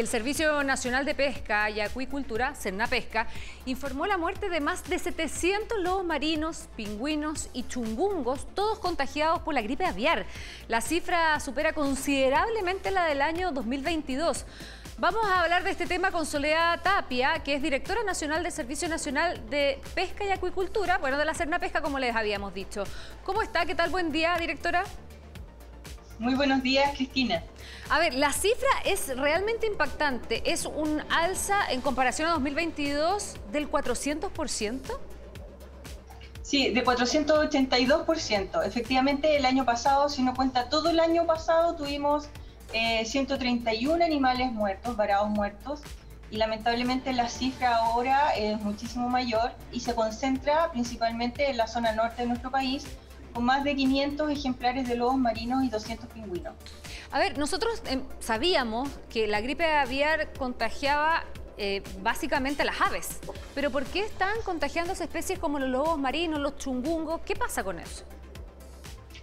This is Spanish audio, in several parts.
el Servicio Nacional de Pesca y Acuicultura, Pesca, informó la muerte de más de 700 lobos marinos, pingüinos y chungungos, todos contagiados por la gripe aviar. La cifra supera considerablemente la del año 2022. Vamos a hablar de este tema con Soledad Tapia, que es directora nacional del Servicio Nacional de Pesca y Acuicultura, bueno, de la Serna Pesca, como les habíamos dicho. ¿Cómo está? ¿Qué tal? Buen día, directora. Muy buenos días, Cristina. A ver, la cifra es realmente impactante. ¿Es un alza en comparación a 2022 del 400%? Sí, de 482%. Efectivamente, el año pasado, si no cuenta todo el año pasado, tuvimos 131 eh, animales muertos, varados muertos, y lamentablemente la cifra ahora es muchísimo mayor y se concentra principalmente en la zona norte de nuestro país, con más de 500 ejemplares de lobos marinos y 200 pingüinos. A ver, nosotros em, sabíamos que la gripe aviar contagiaba eh, básicamente a las aves, pero ¿por qué están contagiándose especies como los lobos marinos, los chungungos? ¿Qué pasa con eso?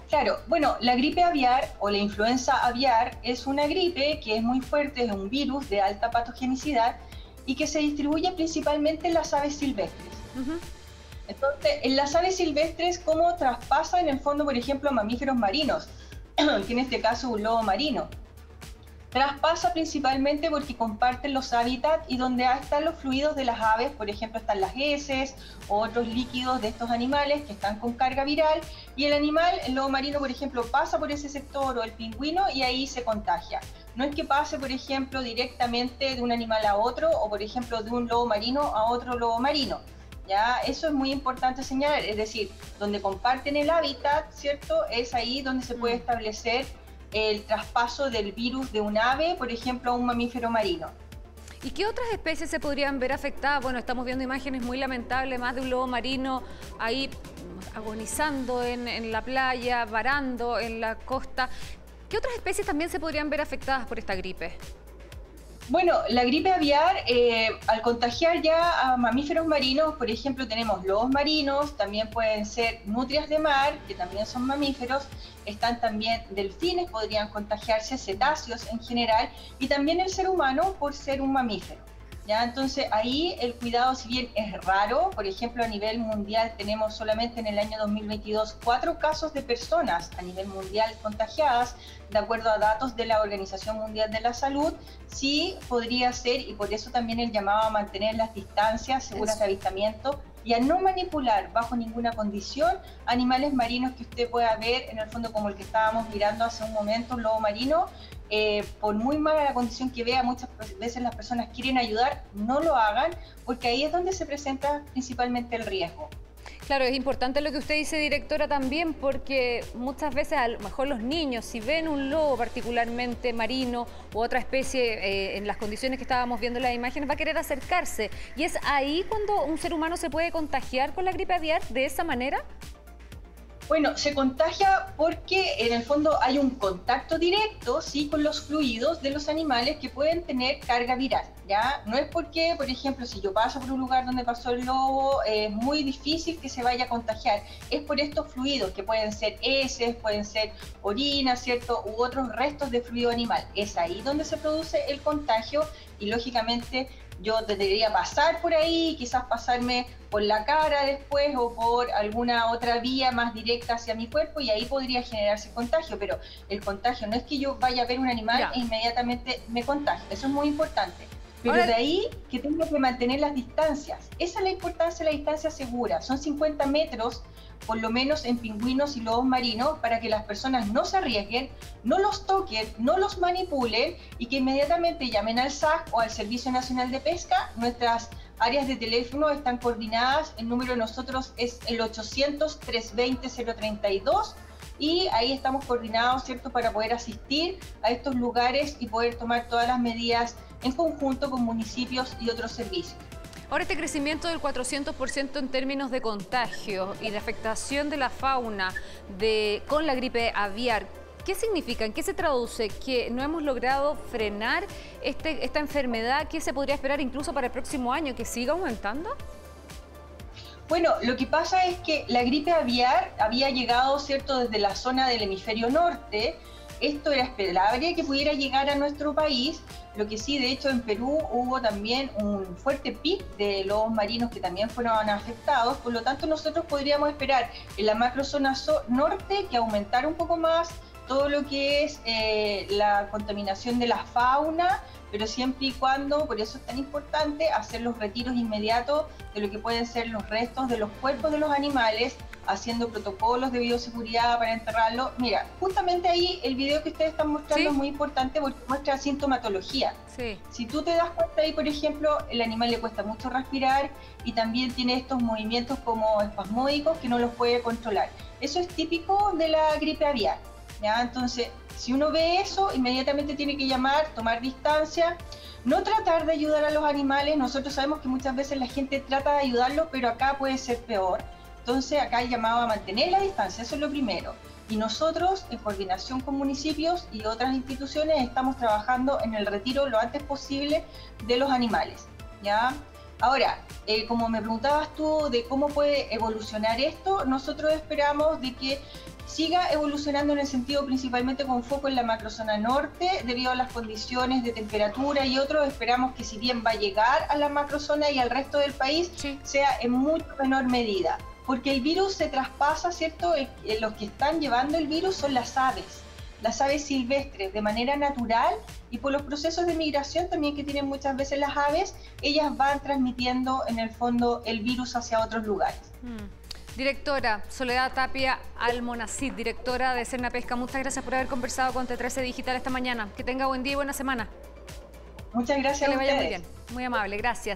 Claro, bueno, la gripe aviar o la influenza aviar es una gripe que es muy fuerte, es un virus de alta patogenicidad y que se distribuye principalmente en las aves silvestres. Entonces, en las aves silvestres, ¿cómo traspasa en el fondo, por ejemplo, mamíferos marinos? que en este caso un lobo marino. Traspasa principalmente porque comparten los hábitats y donde están los fluidos de las aves, por ejemplo, están las heces o otros líquidos de estos animales que están con carga viral y el animal, el lobo marino, por ejemplo, pasa por ese sector o el pingüino y ahí se contagia. No es que pase, por ejemplo, directamente de un animal a otro o, por ejemplo, de un lobo marino a otro lobo marino ¿ya? Eso es muy importante señalar, es decir, donde comparten el hábitat, ¿cierto? Es ahí donde se puede mm. establecer el traspaso del virus de un ave, por ejemplo, a un mamífero marino. ¿Y qué otras especies se podrían ver afectadas? Bueno, estamos viendo imágenes muy lamentables, más de un lobo marino ahí agonizando en, en la playa, varando en la costa. ¿Qué otras especies también se podrían ver afectadas por esta gripe? Bueno, la gripe aviar, eh, al contagiar ya a mamíferos marinos, por ejemplo, tenemos lobos marinos, también pueden ser nutrias de mar, que también son mamíferos, están también delfines, podrían contagiarse, cetáceos en general, y también el ser humano por ser un mamífero. ¿Ya? Entonces ahí el cuidado, si bien es raro, por ejemplo a nivel mundial tenemos solamente en el año 2022 cuatro casos de personas a nivel mundial contagiadas, de acuerdo a datos de la Organización Mundial de la Salud, sí podría ser, y por eso también el llamado a mantener las distancias seguras de avistamiento y a no manipular bajo ninguna condición animales marinos que usted pueda ver, en el fondo como el que estábamos mirando hace un momento, un lobo marino, eh, por muy mala la condición que vea, muchas veces las personas quieren ayudar, no lo hagan, porque ahí es donde se presenta principalmente el riesgo. Claro, es importante lo que usted dice, directora, también porque muchas veces a lo mejor los niños, si ven un lobo particularmente marino u otra especie eh, en las condiciones que estábamos viendo en las imágenes, va a querer acercarse. ¿Y es ahí cuando un ser humano se puede contagiar con la gripe aviar de esa manera? Bueno, se contagia porque en el fondo hay un contacto directo, sí, con los fluidos de los animales que pueden tener carga viral, ¿ya? No es porque, por ejemplo, si yo paso por un lugar donde pasó el lobo, es muy difícil que se vaya a contagiar. Es por estos fluidos que pueden ser heces, pueden ser orina, ¿cierto? U otros restos de fluido animal. Es ahí donde se produce el contagio y lógicamente yo debería pasar por ahí, quizás pasarme por la cara después o por alguna otra vía más directa hacia mi cuerpo y ahí podría generarse contagio, pero el contagio no es que yo vaya a ver un animal e inmediatamente me contagio, eso es muy importante. Pero de ahí que tengo que mantener las distancias. Esa es la importancia de la distancia segura. Son 50 metros por lo menos en pingüinos y lobos marinos, para que las personas no se arriesguen, no los toquen, no los manipulen y que inmediatamente llamen al SAC o al Servicio Nacional de Pesca. Nuestras áreas de teléfono están coordinadas, el número de nosotros es el 800-320-032 y ahí estamos coordinados, ¿cierto?, para poder asistir a estos lugares y poder tomar todas las medidas en conjunto con municipios y otros servicios. Ahora este crecimiento del 400% en términos de contagio y de afectación de la fauna de, con la gripe aviar, ¿qué significa? ¿En qué se traduce? ¿Que no hemos logrado frenar este, esta enfermedad? ¿Qué se podría esperar incluso para el próximo año? ¿Que siga aumentando? Bueno, lo que pasa es que la gripe aviar había llegado, ¿cierto?, desde la zona del hemisferio norte. Esto era esperable que pudiera llegar a nuestro país, Lo que sí, de hecho, en Perú hubo también un fuerte pic de lobos marinos que también fueron afectados, por lo tanto nosotros podríamos esperar en la macrozona norte que aumentara un poco más todo lo que es eh, la contaminación de la fauna, pero siempre y cuando, por eso es tan importante, hacer los retiros inmediatos de lo que pueden ser los restos de los cuerpos de los animales, haciendo protocolos de bioseguridad para enterrarlo. Mira, justamente ahí el video que ustedes están mostrando es muy importante porque muestra sintomatología. Si tú te das cuenta ahí, por ejemplo, el animal le cuesta mucho respirar y también tiene estos movimientos como espasmódicos que no los puede controlar. Eso es típico de la gripe aviar. Entonces, si uno ve eso, inmediatamente tiene que llamar, tomar distancia, no tratar de ayudar a los animales. Nosotros sabemos que muchas veces la gente trata de ayudarlos, pero acá puede ser peor. Entonces, acá hay llamado a mantener la distancia, eso es lo primero. Y nosotros, en coordinación con municipios y otras instituciones, estamos trabajando en el retiro lo antes posible de los animales. ¿ya? Ahora, eh, como me preguntabas tú de cómo puede evolucionar esto, nosotros esperamos de que siga evolucionando en el sentido principalmente con foco en la macrozona norte, debido a las condiciones de temperatura y otros, esperamos que si bien va a llegar a la macrozona y al resto del país, sea en mucho menor medida. Porque el virus se traspasa, ¿cierto? los que están llevando el virus son las aves, las aves silvestres, de manera natural y por los procesos de migración también que tienen muchas veces las aves, ellas van transmitiendo en el fondo el virus hacia otros lugares. Mm. Directora Soledad Tapia Almonacid, directora de Cerna Pesca, muchas gracias por haber conversado con T13 Digital esta mañana. Que tenga buen día y buena semana. Muchas gracias. Que le vaya muy bien. Muy amable, gracias.